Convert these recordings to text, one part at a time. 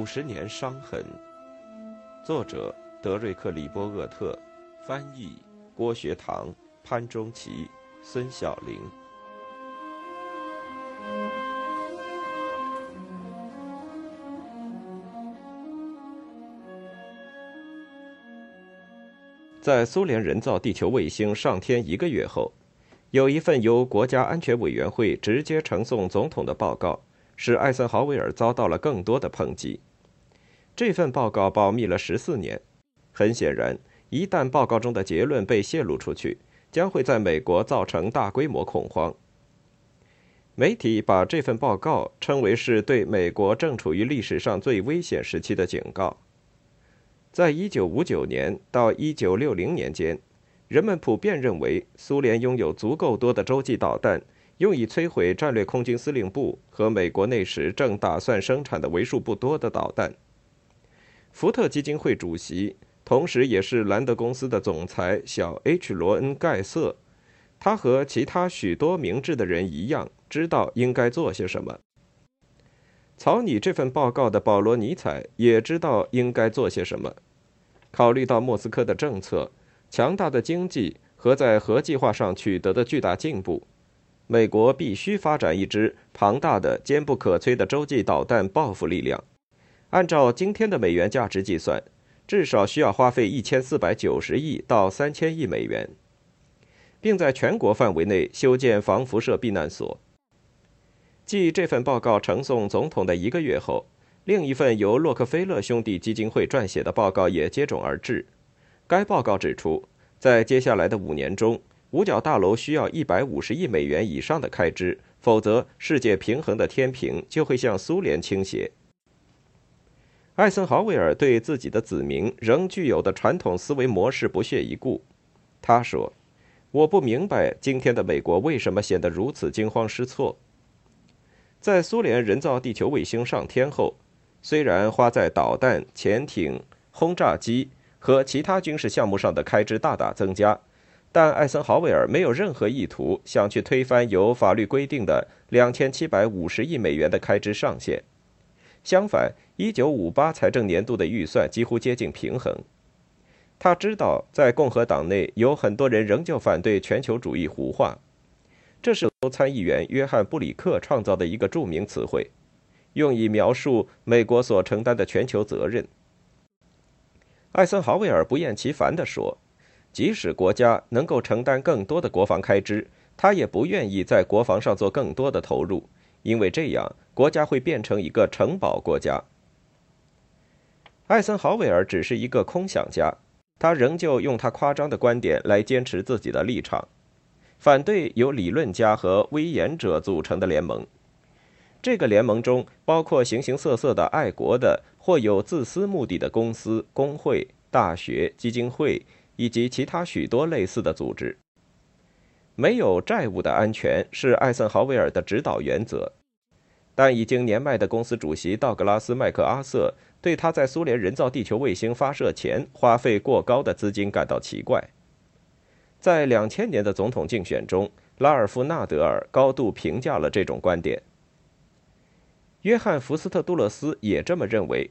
五十年伤痕。作者：德瑞克·里波厄特，翻译：郭学堂、潘中奇、孙晓玲。在苏联人造地球卫星上天一个月后，有一份由国家安全委员会直接呈送总统的报告。使艾森豪威尔遭到了更多的抨击。这份报告保密了十四年，很显然，一旦报告中的结论被泄露出去，将会在美国造成大规模恐慌。媒体把这份报告称为是对美国正处于历史上最危险时期的警告。在一九五九年到一九六零年间，人们普遍认为苏联拥有足够多的洲际导弹。用以摧毁战略空军司令部和美国那时正打算生产的为数不多的导弹。福特基金会主席，同时也是兰德公司的总裁小 H. 罗恩·盖瑟，他和其他许多明智的人一样，知道应该做些什么。草拟这份报告的保罗·尼采也知道应该做些什么。考虑到莫斯科的政策、强大的经济和在核计划上取得的巨大进步。美国必须发展一支庞大的、坚不可摧的洲际导弹报复力量。按照今天的美元价值计算，至少需要花费一千四百九十亿到三千亿美元，并在全国范围内修建防辐射避难所。继这份报告呈送总统的一个月后，另一份由洛克菲勒兄弟基金会撰写的报告也接踵而至。该报告指出，在接下来的五年中，五角大楼需要一百五十亿美元以上的开支，否则世界平衡的天平就会向苏联倾斜。艾森豪威尔对自己的子民仍具有的传统思维模式不屑一顾。他说：“我不明白今天的美国为什么显得如此惊慌失措。”在苏联人造地球卫星上天后，虽然花在导弹、潜艇、轰炸机和其他军事项目上的开支大大增加。但艾森豪威尔没有任何意图想去推翻由法律规定的两千七百五十亿美元的开支上限。相反，一九五八财政年度的预算几乎接近平衡。他知道，在共和党内有很多人仍旧反对全球主义胡话，这是参议员约翰布里克创造的一个著名词汇，用以描述美国所承担的全球责任。艾森豪威尔不厌其烦地说。即使国家能够承担更多的国防开支，他也不愿意在国防上做更多的投入，因为这样国家会变成一个城堡国家。艾森豪威尔只是一个空想家，他仍旧用他夸张的观点来坚持自己的立场，反对由理论家和威严者组成的联盟。这个联盟中包括形形色色的爱国的或有自私目的的公司、工会、大学、基金会。以及其他许多类似的组织。没有债务的安全是艾森豪威尔的指导原则，但已经年迈的公司主席道格拉斯·麦克阿瑟对他在苏联人造地球卫星发射前花费过高的资金感到奇怪。在两千年的总统竞选中，拉尔夫·纳德尔高度评价了这种观点。约翰·福斯特·杜勒斯也这么认为。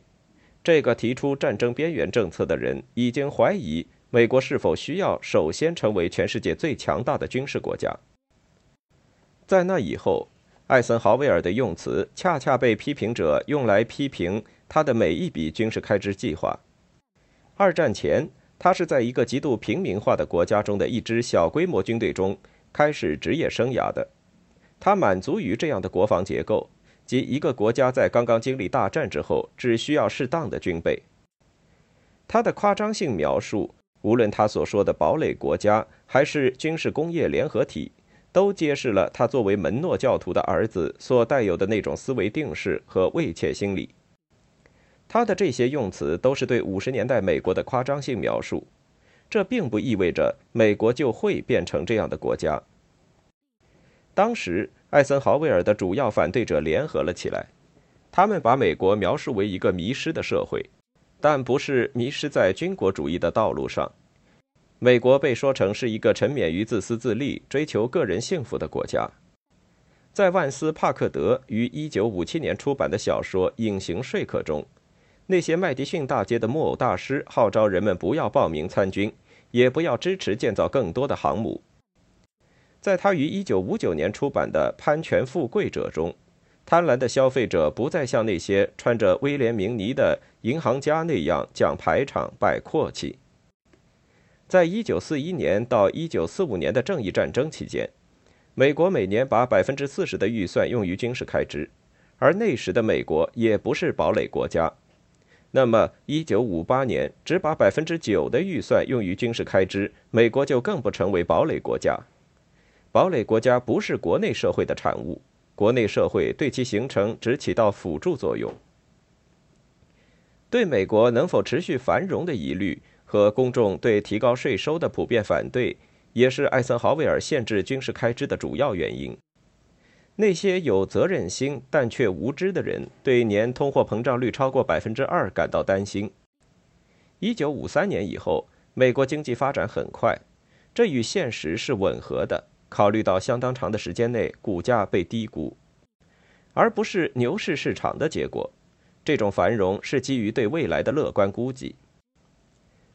这个提出战争边缘政策的人已经怀疑。美国是否需要首先成为全世界最强大的军事国家？在那以后，艾森豪威尔的用词恰恰被批评者用来批评他的每一笔军事开支计划。二战前，他是在一个极度平民化的国家中的一支小规模军队中开始职业生涯的。他满足于这样的国防结构，即一个国家在刚刚经历大战之后只需要适当的军备。他的夸张性描述。无论他所说的堡垒国家，还是军事工业联合体，都揭示了他作为门诺教徒的儿子所带有的那种思维定式和畏怯心理。他的这些用词都是对五十年代美国的夸张性描述，这并不意味着美国就会变成这样的国家。当时，艾森豪威尔的主要反对者联合了起来，他们把美国描述为一个迷失的社会。但不是迷失在军国主义的道路上。美国被说成是一个沉湎于自私自利、追求个人幸福的国家。在万斯·帕克德于1957年出版的小说《隐形说客》中，那些麦迪逊大街的木偶大师号召人们不要报名参军，也不要支持建造更多的航母。在他于1959年出版的《攀权富贵者》中，贪婪的消费者不再像那些穿着威廉明尼的银行家那样讲排场、摆阔气。在1941年到1945年的正义战争期间，美国每年把百分之四十的预算用于军事开支，而那时的美国也不是堡垒国家。那么，1958年只把百分之九的预算用于军事开支，美国就更不成为堡垒国家。堡垒国家不是国内社会的产物，国内社会对其形成只起到辅助作用。对美国能否持续繁荣的疑虑和公众对提高税收的普遍反对，也是艾森豪威尔限制军事开支的主要原因。那些有责任心但却无知的人，对年通货膨胀率超过百分之二感到担心。一九五三年以后，美国经济发展很快，这与现实是吻合的。考虑到相当长的时间内股价被低估，而不是牛市市场的结果，这种繁荣是基于对未来的乐观估计。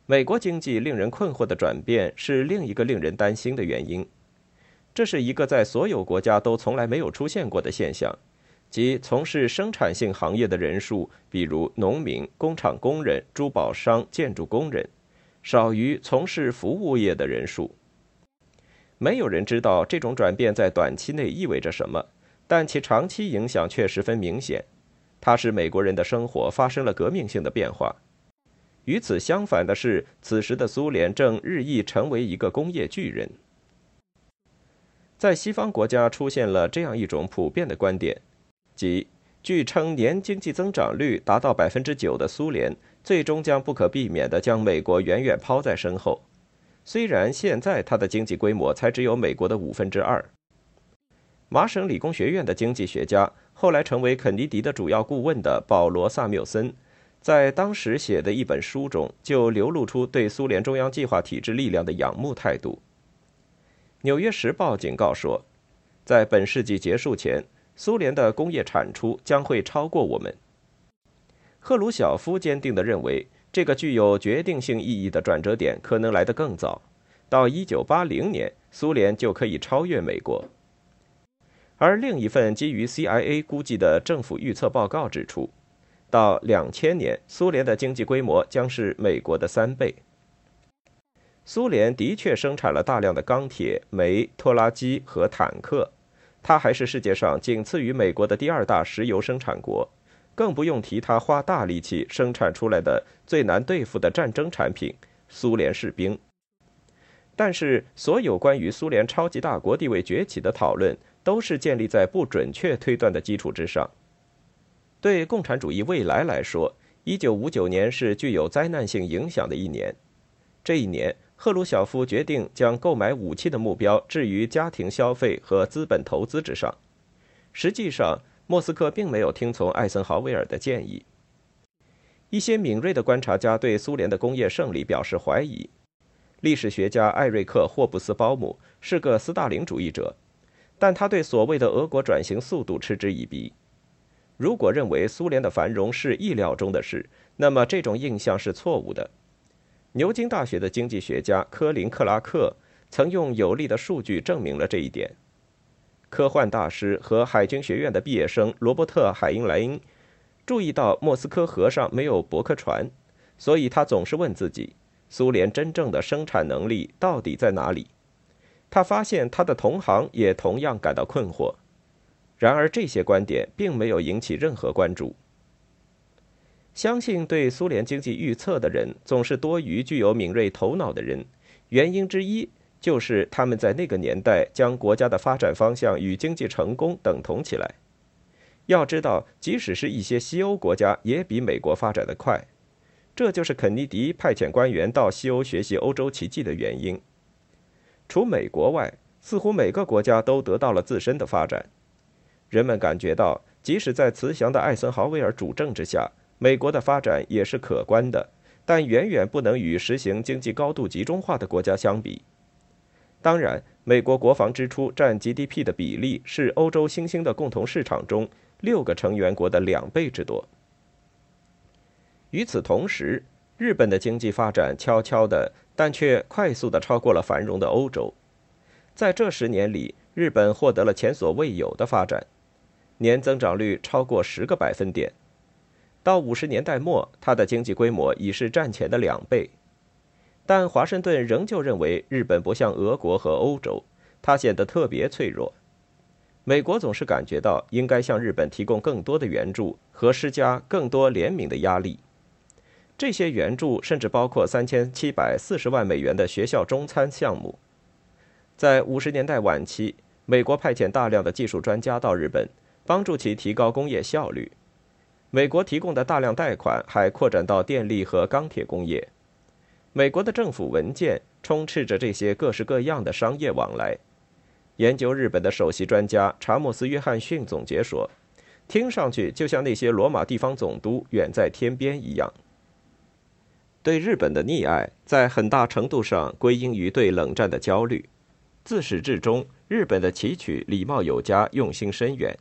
美国经济令人困惑的转变是另一个令人担心的原因，这是一个在所有国家都从来没有出现过的现象，即从事生产性行业的人数，比如农民、工厂工人、珠宝商、建筑工人，少于从事服务业的人数。没有人知道这种转变在短期内意味着什么，但其长期影响却十分明显。它使美国人的生活发生了革命性的变化。与此相反的是，此时的苏联正日益成为一个工业巨人。在西方国家出现了这样一种普遍的观点，即据称年经济增长率达到百分之九的苏联，最终将不可避免地将美国远远抛在身后。虽然现在它的经济规模才只有美国的五分之二，麻省理工学院的经济学家，后来成为肯尼迪的主要顾问的保罗·萨缪森，在当时写的一本书中就流露出对苏联中央计划体制力量的仰慕态度。《纽约时报》警告说，在本世纪结束前，苏联的工业产出将会超过我们。赫鲁晓夫坚定地认为。这个具有决定性意义的转折点可能来得更早，到1980年，苏联就可以超越美国。而另一份基于 CIA 估计的政府预测报告指出，到2000年，苏联的经济规模将是美国的三倍。苏联的确生产了大量的钢铁、煤、拖拉机和坦克，它还是世界上仅次于美国的第二大石油生产国。更不用提他花大力气生产出来的最难对付的战争产品——苏联士兵。但是，所有关于苏联超级大国地位崛起的讨论，都是建立在不准确推断的基础之上。对共产主义未来来说，1959年是具有灾难性影响的一年。这一年，赫鲁晓夫决定将购买武器的目标置于家庭消费和资本投资之上。实际上，莫斯科并没有听从艾森豪威尔的建议。一些敏锐的观察家对苏联的工业胜利表示怀疑。历史学家艾瑞克·霍布斯鲍姆是个斯大林主义者，但他对所谓的俄国转型速度嗤之以鼻。如果认为苏联的繁荣是意料中的事，那么这种印象是错误的。牛津大学的经济学家科林·克拉克曾用有力的数据证明了这一点。科幻大师和海军学院的毕业生罗伯特·海因莱因注意到莫斯科河上没有驳客船，所以他总是问自己：苏联真正的生产能力到底在哪里？他发现他的同行也同样感到困惑。然而，这些观点并没有引起任何关注。相信对苏联经济预测的人总是多于具有敏锐头脑的人，原因之一。就是他们在那个年代将国家的发展方向与经济成功等同起来。要知道，即使是一些西欧国家也比美国发展的快。这就是肯尼迪派遣官员到西欧学习欧洲奇迹的原因。除美国外，似乎每个国家都得到了自身的发展。人们感觉到，即使在慈祥的艾森豪威尔主政之下，美国的发展也是可观的，但远远不能与实行经济高度集中化的国家相比。当然，美国国防支出占 GDP 的比例是欧洲新兴的共同市场中六个成员国的两倍之多。与此同时，日本的经济发展悄悄的，但却快速的超过了繁荣的欧洲。在这十年里，日本获得了前所未有的发展，年增长率超过十个百分点。到五十年代末，它的经济规模已是战前的两倍。但华盛顿仍旧认为，日本不像俄国和欧洲，它显得特别脆弱。美国总是感觉到应该向日本提供更多的援助和施加更多怜悯的压力。这些援助甚至包括三千七百四十万美元的学校中餐项目。在五十年代晚期，美国派遣大量的技术专家到日本，帮助其提高工业效率。美国提供的大量贷款还扩展到电力和钢铁工业。美国的政府文件充斥着这些各式各样的商业往来。研究日本的首席专家查莫斯·约翰逊总结说：“听上去就像那些罗马地方总督远在天边一样。”对日本的溺爱，在很大程度上归因于对冷战的焦虑。自始至终，日本的崎岖礼貌有加，用心深远。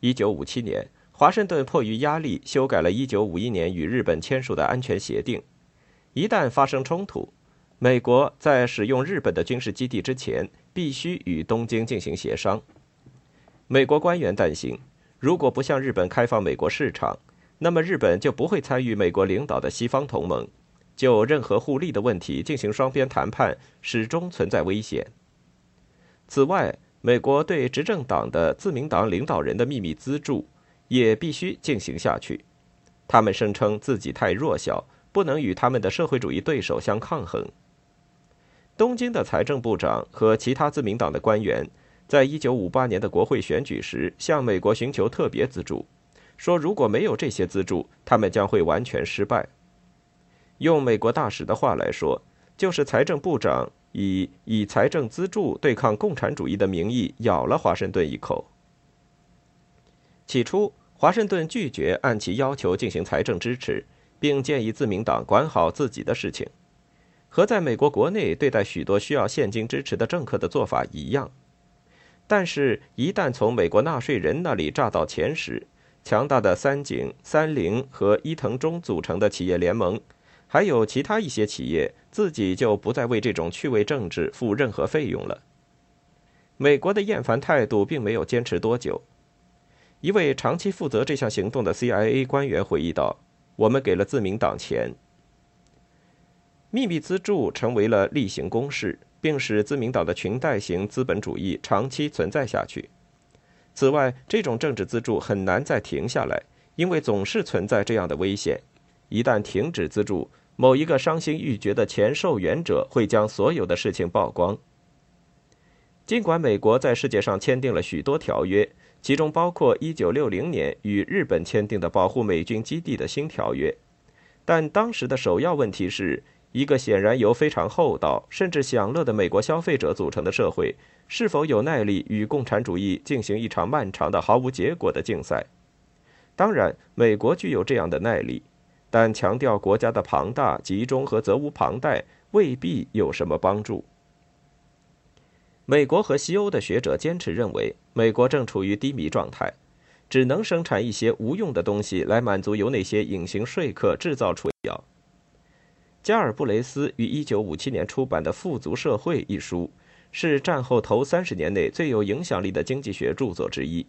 一九五七年，华盛顿迫于压力修改了一九五一年与日本签署的安全协定。一旦发生冲突，美国在使用日本的军事基地之前，必须与东京进行协商。美国官员担心，如果不向日本开放美国市场，那么日本就不会参与美国领导的西方同盟，就任何互利的问题进行双边谈判始终存在危险。此外，美国对执政党的自民党领导人的秘密资助也必须进行下去。他们声称自己太弱小，不能与他们的社会主义对手相抗衡。东京的财政部长和其他自民党的官员，在一九五八年的国会选举时向美国寻求特别资助。说如果没有这些资助，他们将会完全失败。用美国大使的话来说，就是财政部长以以财政资助对抗共产主义的名义咬了华盛顿一口。起初，华盛顿拒绝按其要求进行财政支持，并建议自民党管好自己的事情，和在美国国内对待许多需要现金支持的政客的做法一样。但是，一旦从美国纳税人那里榨到钱时，强大的三井、三菱和伊藤忠组成的企业联盟，还有其他一些企业，自己就不再为这种趣味政治付任何费用了。美国的厌烦态度并没有坚持多久。一位长期负责这项行动的 CIA 官员回忆道：“我们给了自民党钱，秘密资助成为了例行公事，并使自民党的裙带型资本主义长期存在下去。”此外，这种政治资助很难再停下来，因为总是存在这样的危险：一旦停止资助，某一个伤心欲绝的前受援者会将所有的事情曝光。尽管美国在世界上签订了许多条约，其中包括1960年与日本签订的保护美军基地的新条约，但当时的首要问题是一个显然由非常厚道甚至享乐的美国消费者组成的社会。是否有耐力与共产主义进行一场漫长的、毫无结果的竞赛？当然，美国具有这样的耐力，但强调国家的庞大、集中和责无旁贷未必有什么帮助。美国和西欧的学者坚持认为，美国正处于低迷状态，只能生产一些无用的东西来满足由那些隐形说客制造出要。加尔布雷斯于1957年出版的《富足社会》一书。是战后头三十年内最有影响力的经济学著作之一。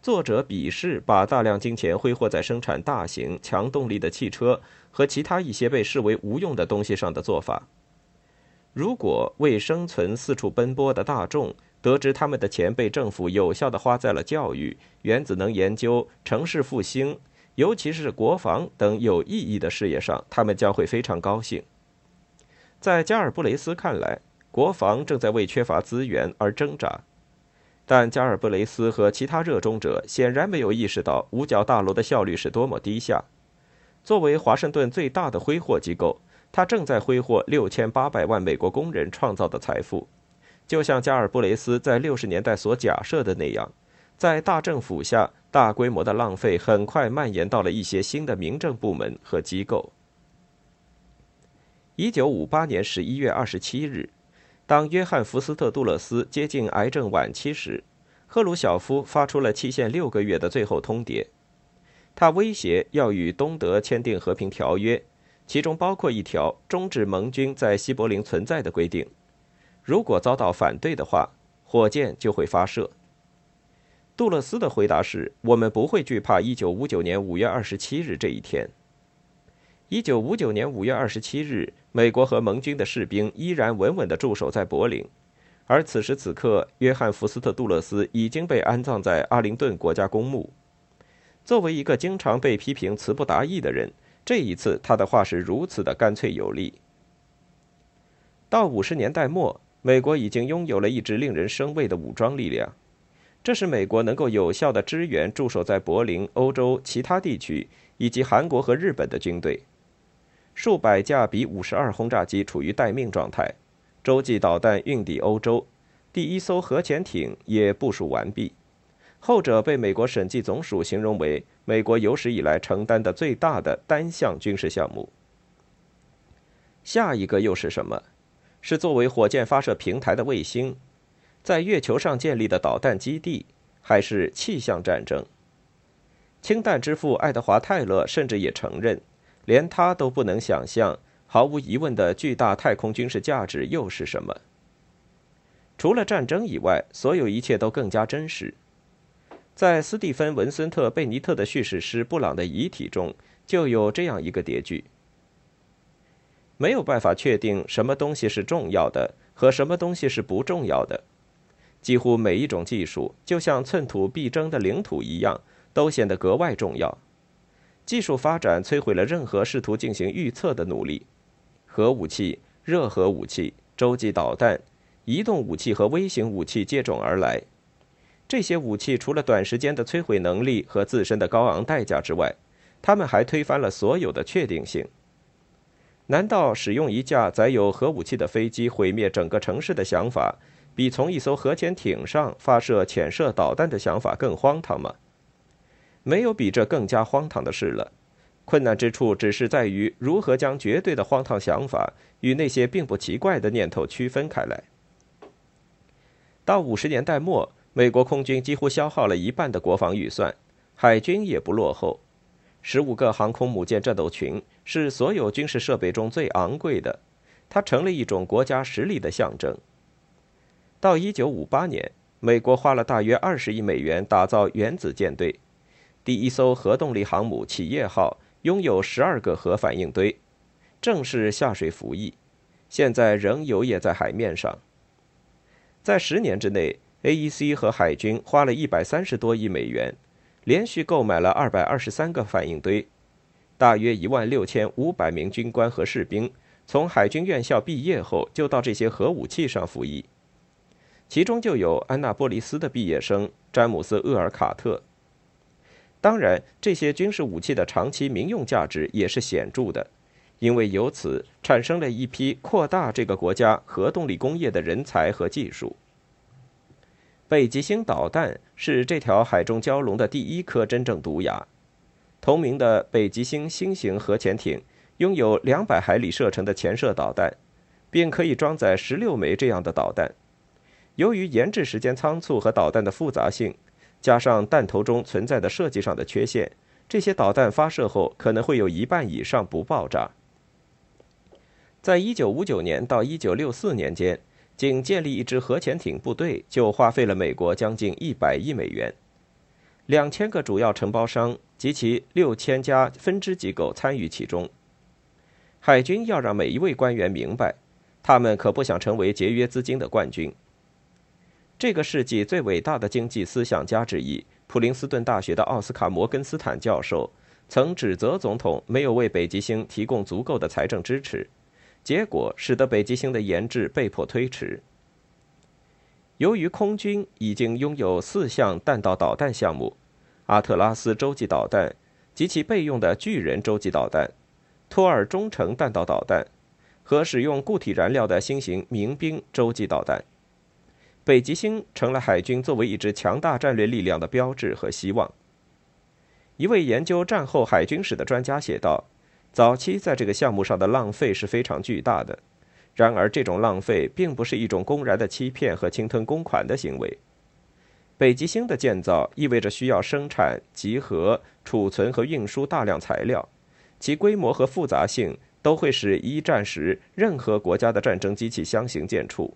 作者鄙视把大量金钱挥霍在生产大型强动力的汽车和其他一些被视为无用的东西上的做法。如果为生存四处奔波的大众得知他们的钱被政府有效地花在了教育、原子能研究、城市复兴，尤其是国防等有意义的事业上，他们将会非常高兴。在加尔布雷斯看来。国防正在为缺乏资源而挣扎，但加尔布雷斯和其他热衷者显然没有意识到五角大楼的效率是多么低下。作为华盛顿最大的挥霍机构，他正在挥霍六千八百万美国工人创造的财富，就像加尔布雷斯在六十年代所假设的那样，在大政府下，大规模的浪费很快蔓延到了一些新的民政部门和机构。一九五八年十一月二十七日。当约翰·福斯特·杜勒斯接近癌症晚期时，赫鲁晓夫发出了期限六个月的最后通牒。他威胁要与东德签订和平条约，其中包括一条终止盟军在西柏林存在的规定。如果遭到反对的话，火箭就会发射。杜勒斯的回答是：“我们不会惧怕1959年5月27日这一天。”1959 年5月27日，美国和盟军的士兵依然稳稳地驻守在柏林，而此时此刻，约翰·福斯特·杜勒斯已经被安葬在阿灵顿国家公墓。作为一个经常被批评词不达意的人，这一次他的话是如此的干脆有力。到五十年代末，美国已经拥有了一支令人生畏的武装力量。这是美国能够有效的支援驻守在柏林、欧洲其他地区以及韩国和日本的军队。数百架比五十二轰炸机处于待命状态，洲际导弹运抵欧洲，第一艘核潜艇也部署完毕。后者被美国审计总署形容为美国有史以来承担的最大的单项军事项目。下一个又是什么？是作为火箭发射平台的卫星？在月球上建立的导弹基地，还是气象战争？氢弹之父爱德华·泰勒甚至也承认，连他都不能想象，毫无疑问的巨大太空军事价值又是什么？除了战争以外，所有一切都更加真实。在斯蒂芬·文森特·贝尼特的叙事诗《布朗的遗体》中，就有这样一个叠句：没有办法确定什么东西是重要的和什么东西是不重要的。几乎每一种技术，就像寸土必争的领土一样，都显得格外重要。技术发展摧毁了任何试图进行预测的努力。核武器、热核武器、洲际导弹、移动武器和微型武器接踵而来。这些武器除了短时间的摧毁能力和自身的高昂代价之外，他们还推翻了所有的确定性。难道使用一架载有核武器的飞机毁灭整个城市的想法？比从一艘核潜艇上发射潜射导弹的想法更荒唐吗？没有比这更加荒唐的事了。困难之处只是在于如何将绝对的荒唐想法与那些并不奇怪的念头区分开来。到五十年代末，美国空军几乎消耗了一半的国防预算，海军也不落后。十五个航空母舰战斗群是所有军事设备中最昂贵的，它成了一种国家实力的象征。到一九五八年，美国花了大约二十亿美元打造原子舰队。第一艘核动力航母“企业号”拥有十二个核反应堆，正式下水服役，现在仍游曳在海面上。在十年之内，AEC 和海军花了一百三十多亿美元，连续购买了二百二十三个反应堆。大约一万六千五百名军官和士兵从海军院校毕业后，就到这些核武器上服役。其中就有安娜波利斯的毕业生詹姆斯·厄尔卡特。当然，这些军事武器的长期民用价值也是显著的，因为由此产生了一批扩大这个国家核动力工业的人才和技术。北极星导弹是这条海中蛟龙的第一颗真正毒牙。同名的北极星新型核潜艇拥有两百海里射程的潜射导弹，并可以装载十六枚这样的导弹。由于研制时间仓促和导弹的复杂性，加上弹头中存在的设计上的缺陷，这些导弹发射后可能会有一半以上不爆炸。在一九五九年到一九六四年间，仅建立一支核潜艇部队就花费了美国将近一百亿美元。两千个主要承包商及其六千家分支机构参与其中。海军要让每一位官员明白，他们可不想成为节约资金的冠军。这个世纪最伟大的经济思想家之一，普林斯顿大学的奥斯卡·摩根斯坦教授，曾指责总统没有为北极星提供足够的财政支持，结果使得北极星的研制被迫推迟。由于空军已经拥有四项弹道导弹项目：阿特拉斯洲际导弹及其备用的巨人洲际导弹、托尔中程弹道导弹和使用固体燃料的新型民兵洲际导弹。北极星成了海军作为一支强大战略力量的标志和希望。一位研究战后海军史的专家写道：“早期在这个项目上的浪费是非常巨大的，然而这种浪费并不是一种公然的欺骗和侵吞公款的行为。北极星的建造意味着需要生产、集合、储存和运输大量材料，其规模和复杂性都会使一战时任何国家的战争机器相形见绌。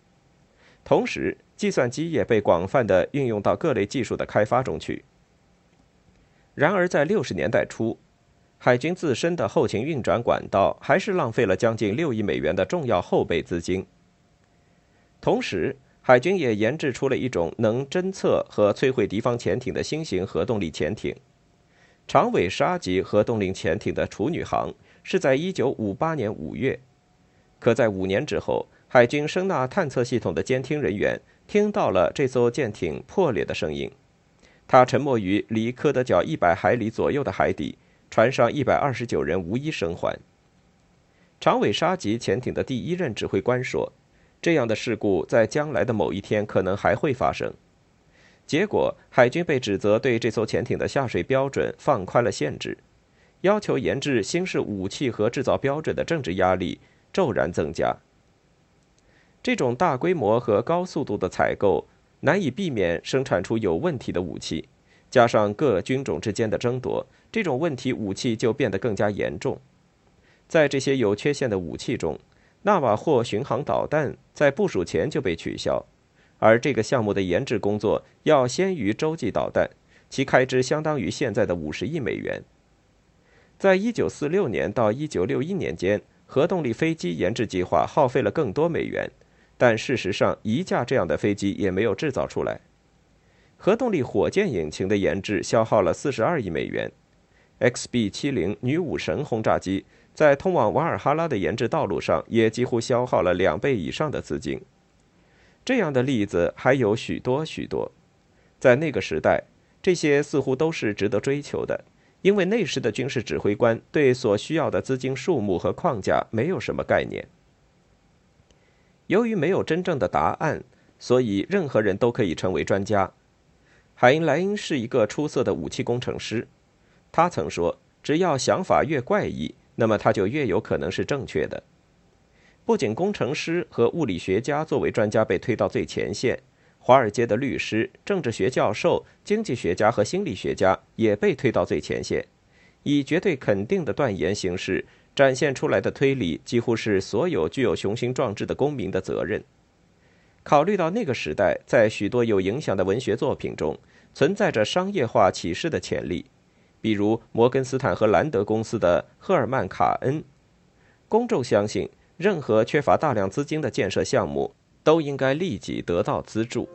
同时，计算机也被广泛的运用到各类技术的开发中去。然而，在六十年代初，海军自身的后勤运转管道还是浪费了将近六亿美元的重要后备资金。同时，海军也研制出了一种能侦测和摧毁敌方潜艇的新型核动力潜艇——长尾鲨级核动力潜艇的处女航是在1958年5月。可在五年之后，海军声纳探测系统的监听人员听到了这艘舰艇破裂的声音。它沉没于离科德角一百海里左右的海底，船上一百二十九人无一生还。长尾鲨级潜艇的第一任指挥官说：“这样的事故在将来的某一天可能还会发生。”结果，海军被指责对这艘潜艇的下水标准放宽了限制，要求研制新式武器和制造标准的政治压力骤然增加。这种大规模和高速度的采购。难以避免生产出有问题的武器，加上各军种之间的争夺，这种问题武器就变得更加严重。在这些有缺陷的武器中，纳瓦霍巡航导弹在部署前就被取消，而这个项目的研制工作要先于洲际导弹，其开支相当于现在的五十亿美元。在一九四六年到一九六一年间，核动力飞机研制计划耗费了更多美元。但事实上，一架这样的飞机也没有制造出来。核动力火箭引擎的研制消耗了四十二亿美元。XB-70 女武神轰炸机在通往瓦尔哈拉的研制道路上也几乎消耗了两倍以上的资金。这样的例子还有许多许多。在那个时代，这些似乎都是值得追求的，因为那时的军事指挥官对所需要的资金数目和框架没有什么概念。由于没有真正的答案，所以任何人都可以成为专家。海因莱因是一个出色的武器工程师，他曾说：“只要想法越怪异，那么他就越有可能是正确的。”不仅工程师和物理学家作为专家被推到最前线，华尔街的律师、政治学教授、经济学家和心理学家也被推到最前线，以绝对肯定的断言形式。展现出来的推理几乎是所有具有雄心壮志的公民的责任。考虑到那个时代在许多有影响的文学作品中存在着商业化启示的潜力，比如摩根斯坦和兰德公司的赫尔曼·卡恩，公众相信任何缺乏大量资金的建设项目都应该立即得到资助。